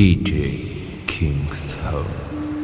DJ Kingston.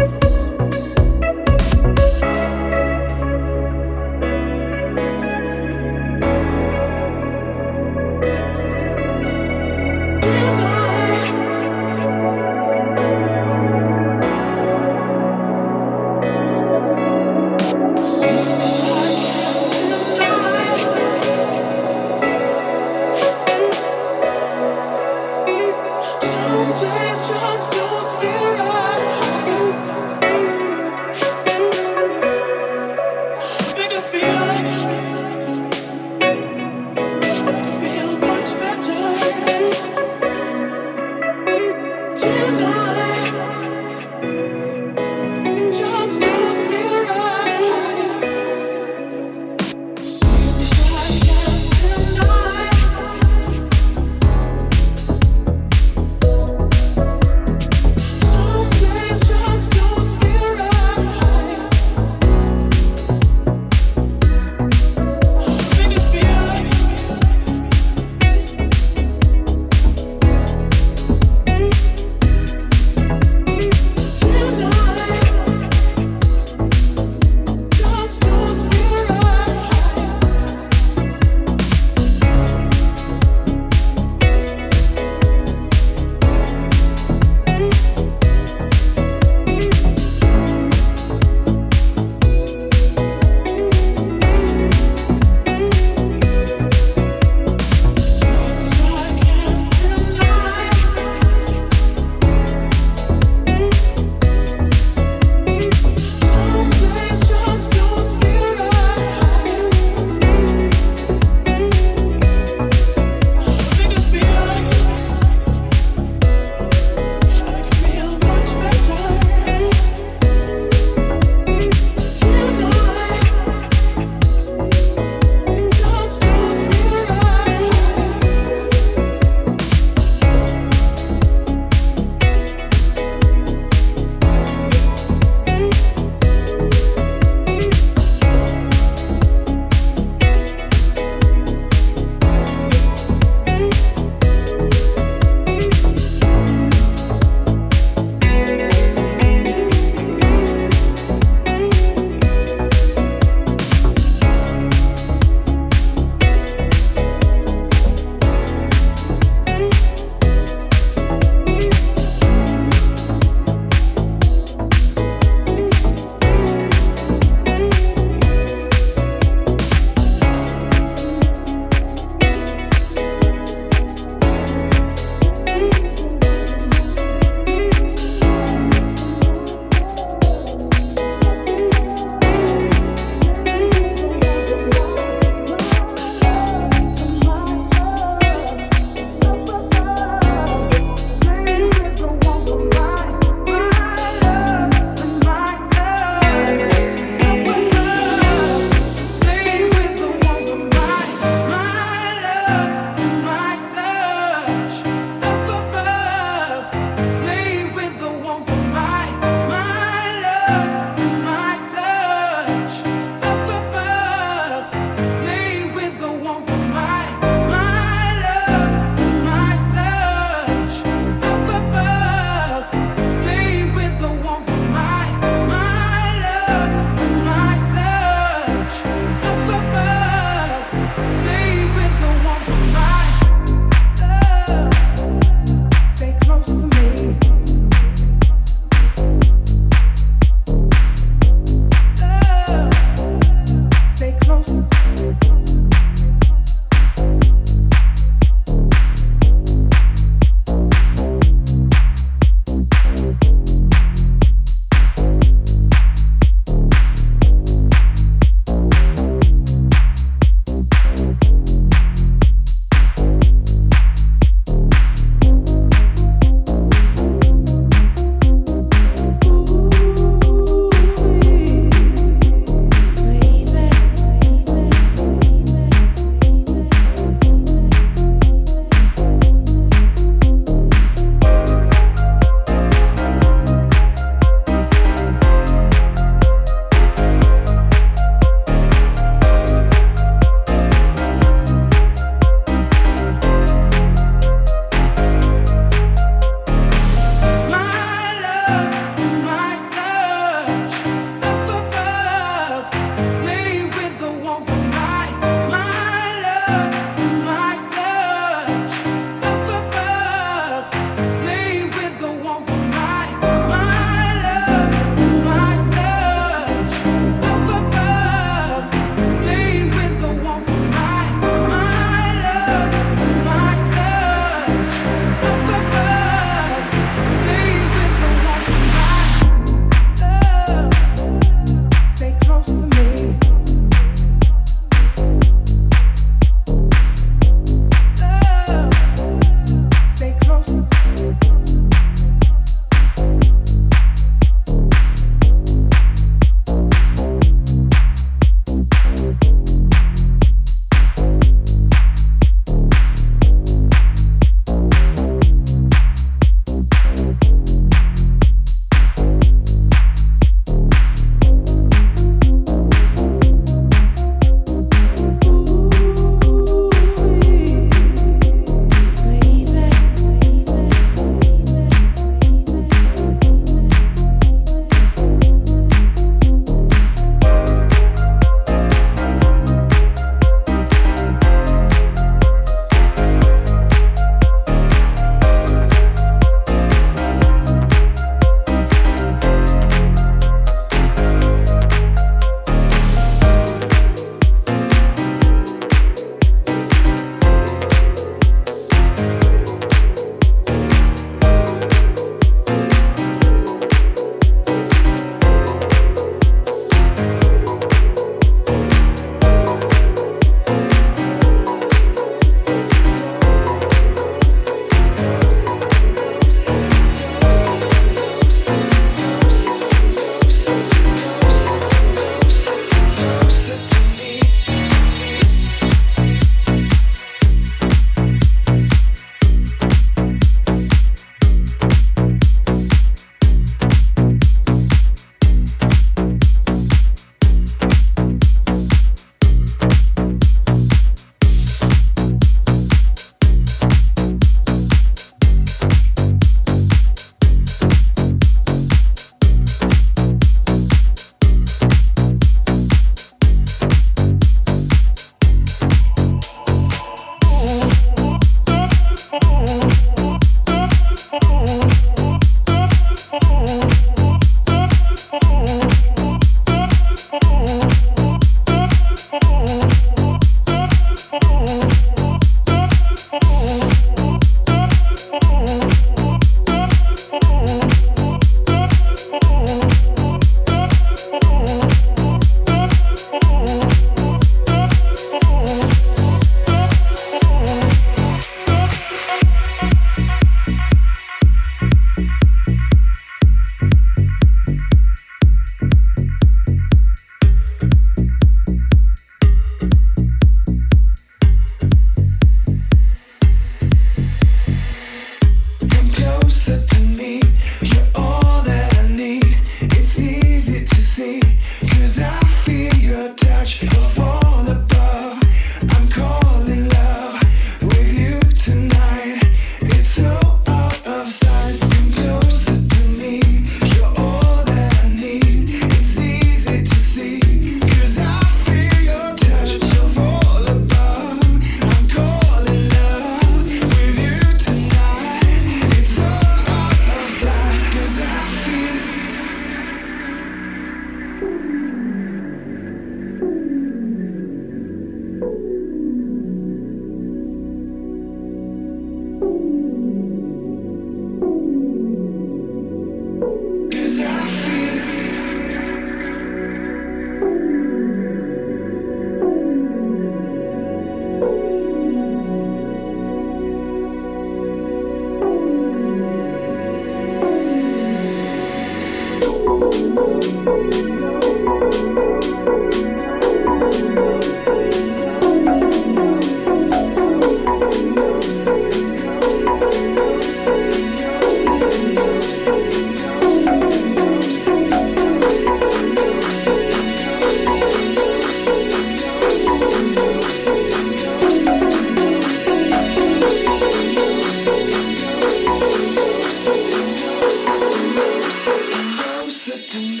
listen to me.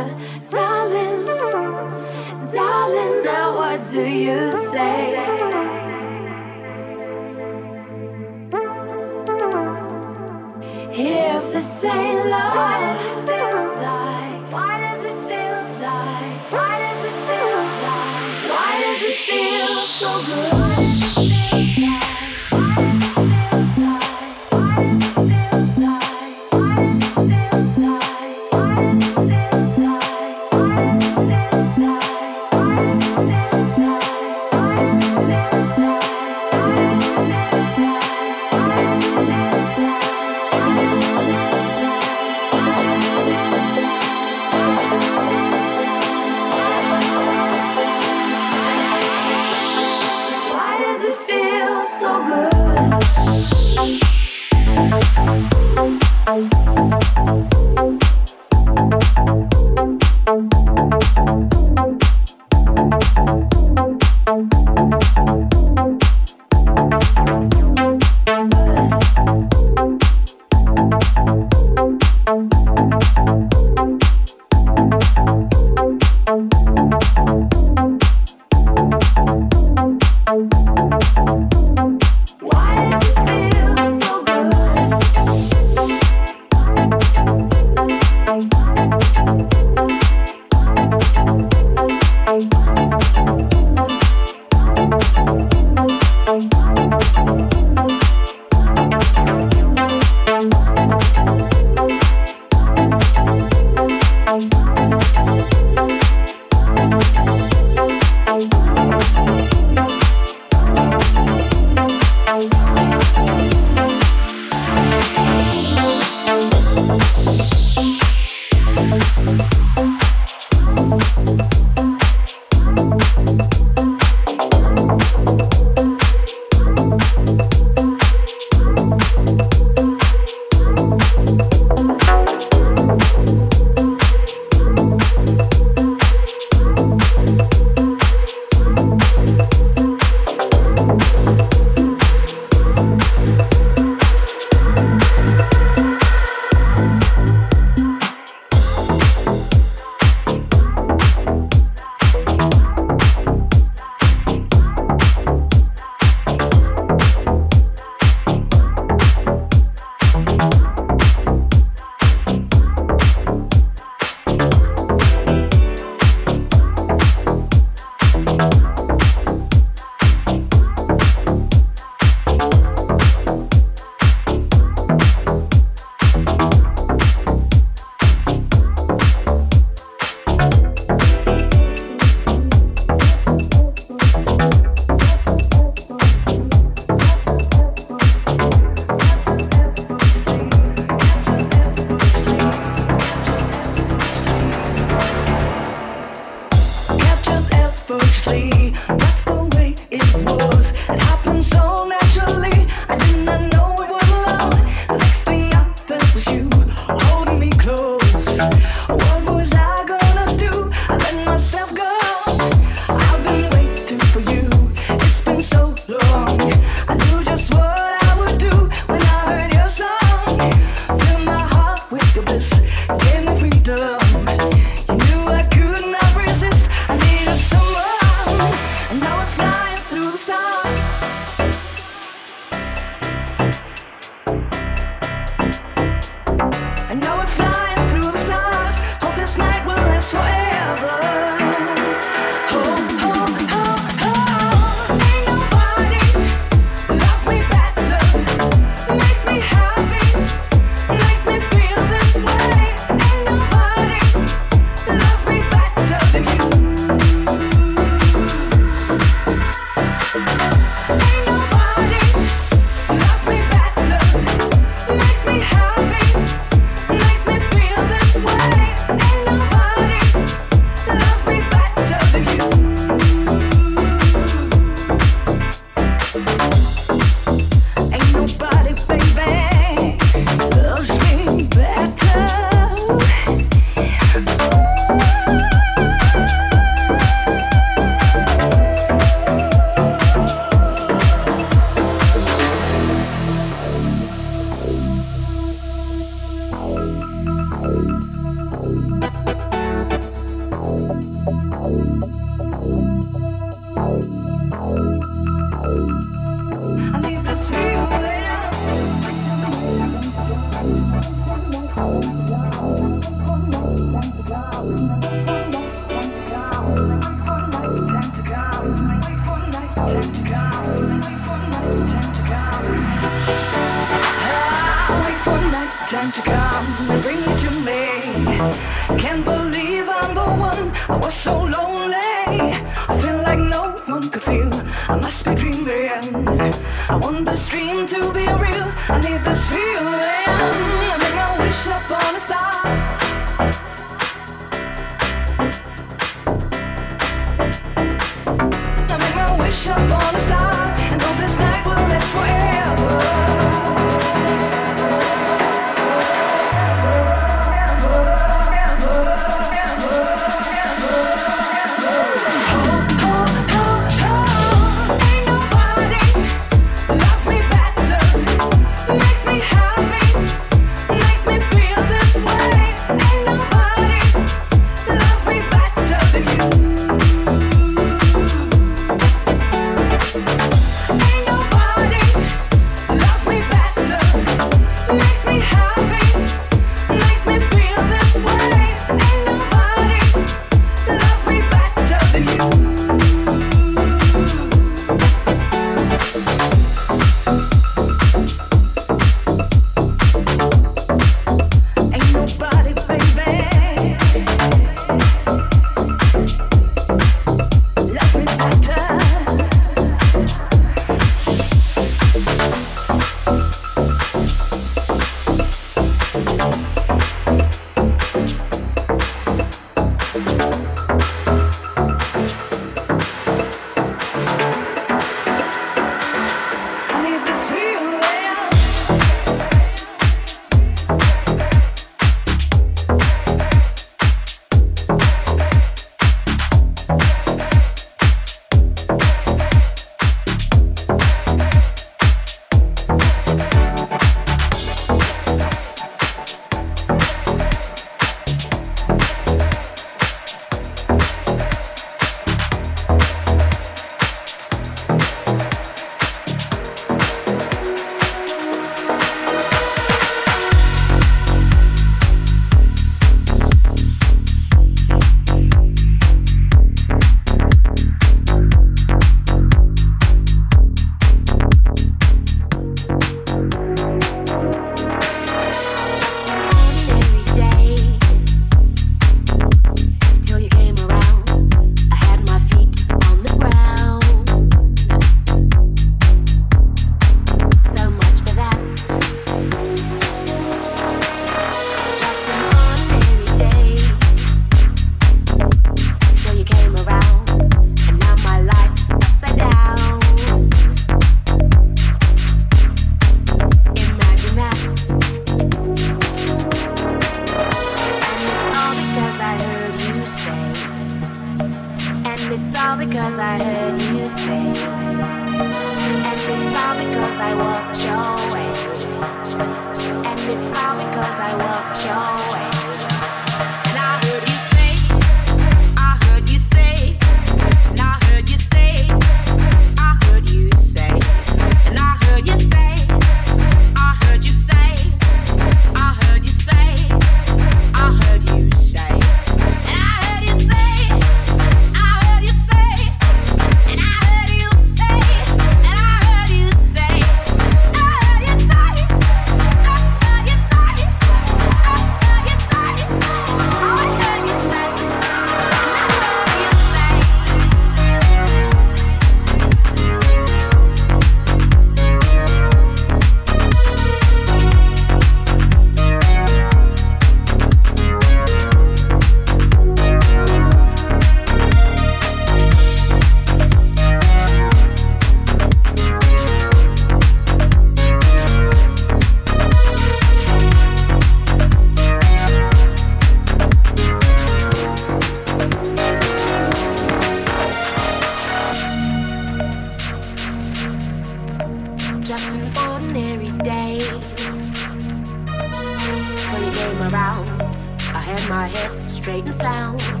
Straight and sound.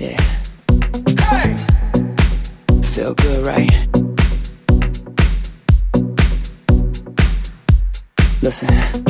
Yeah. Hey! Feel good, right? Listen.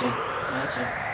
行走啊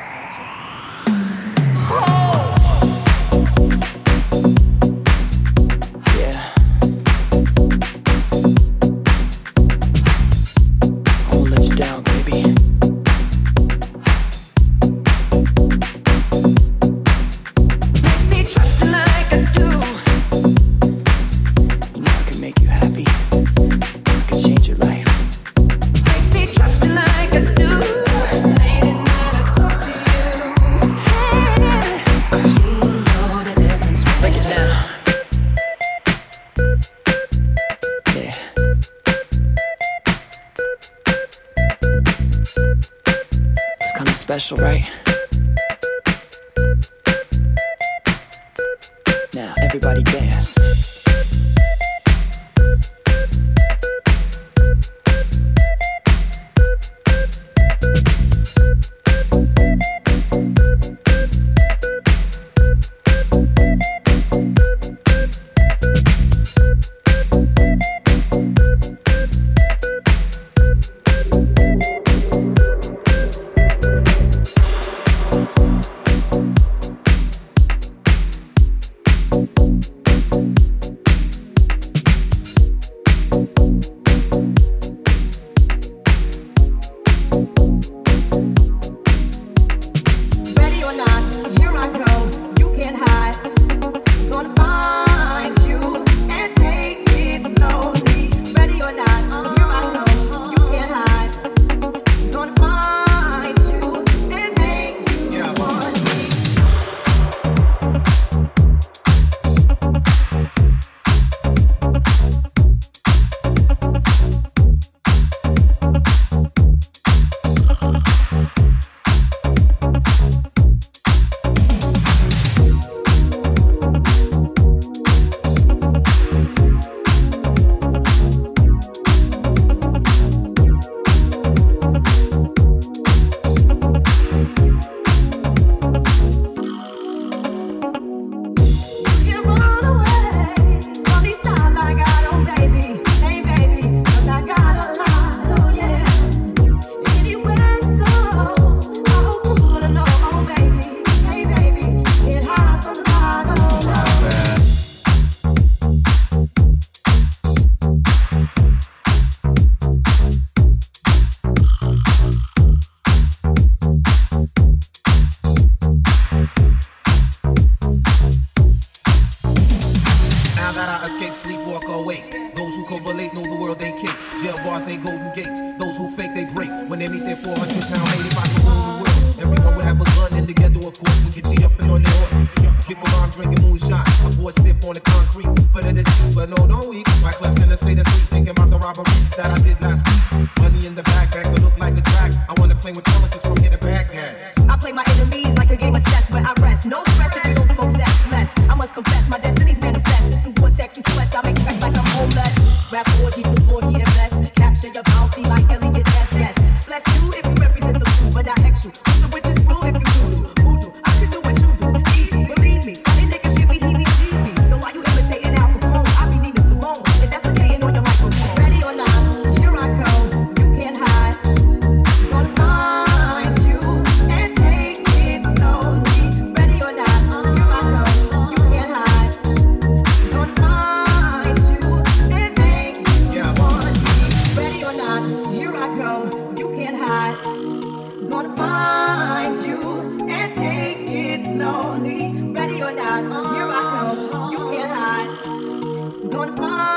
Here I come. you can't hide. Gonna find.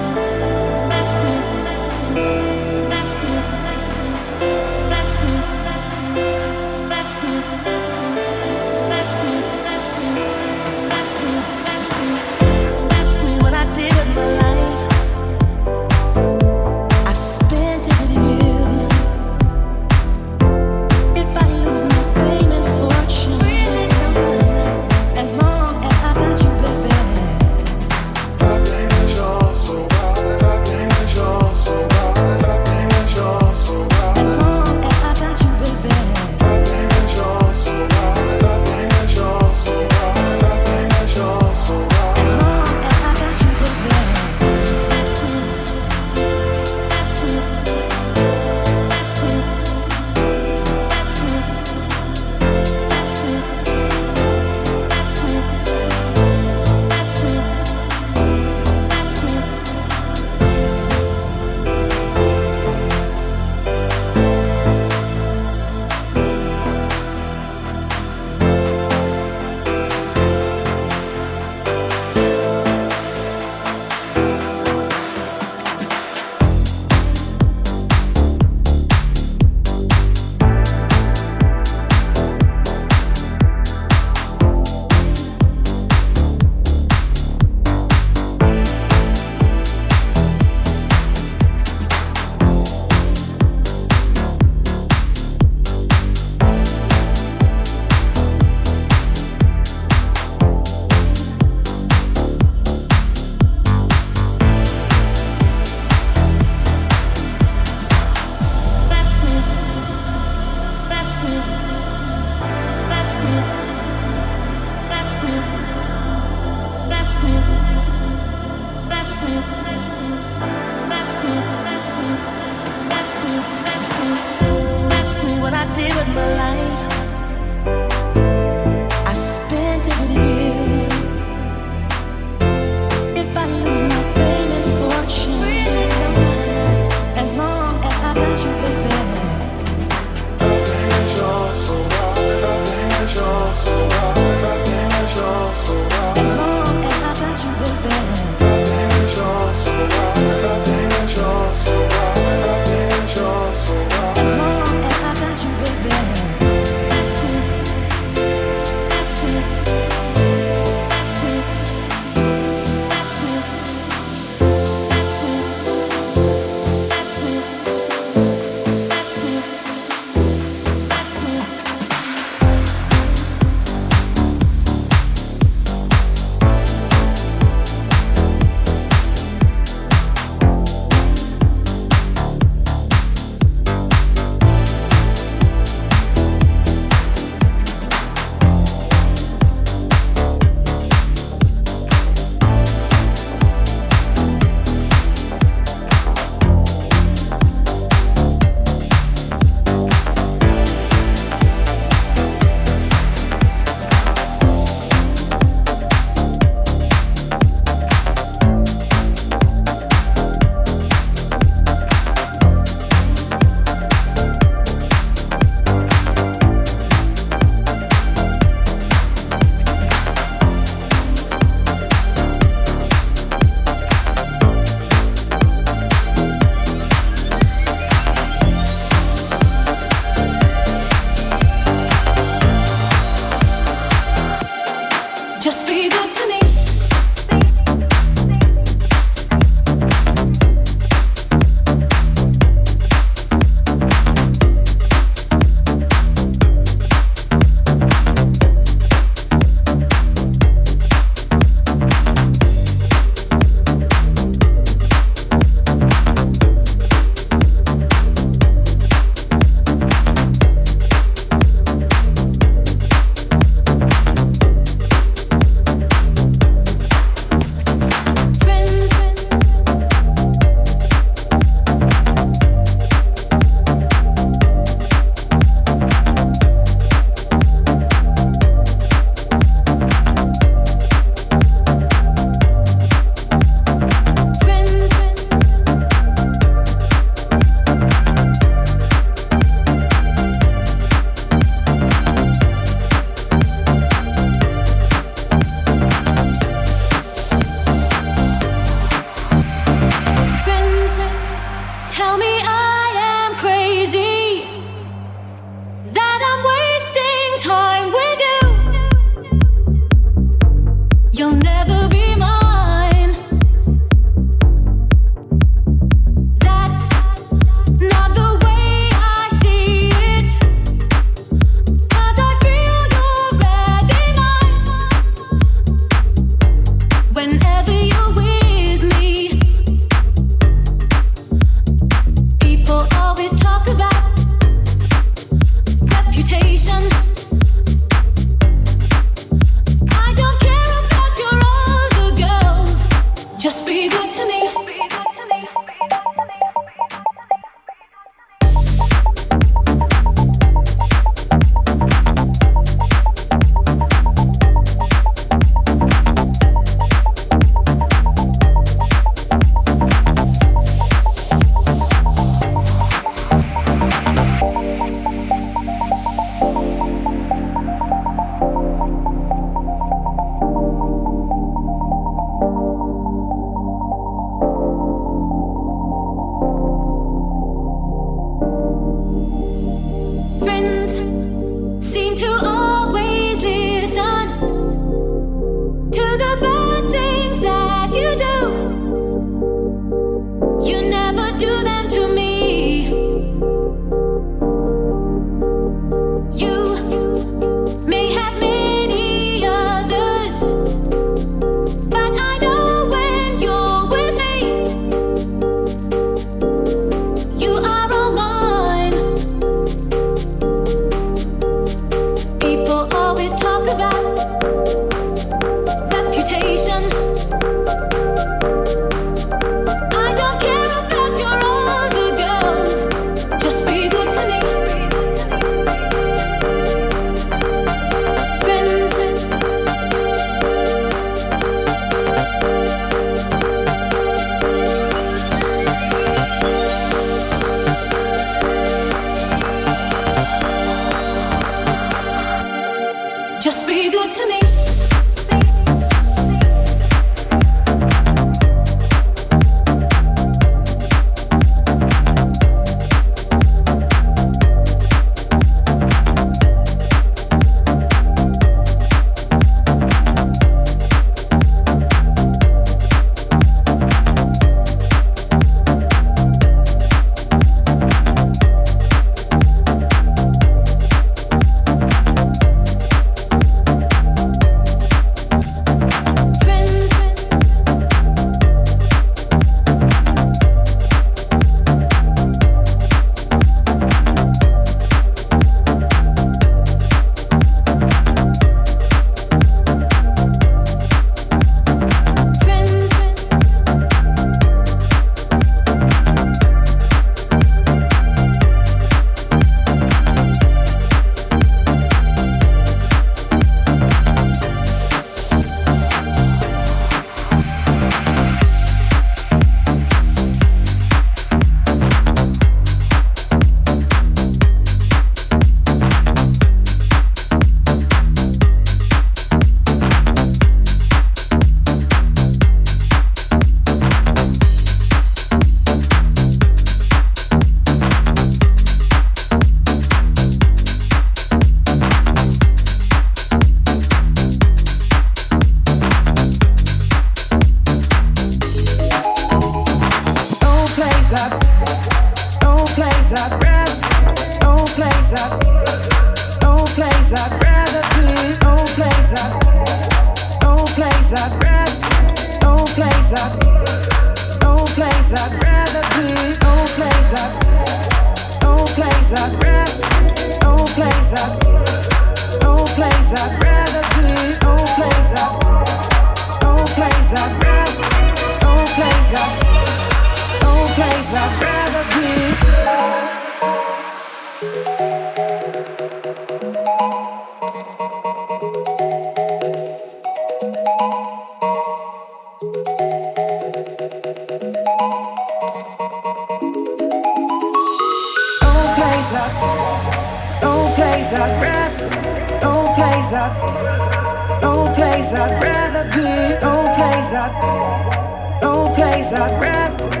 I'd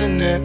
horizon every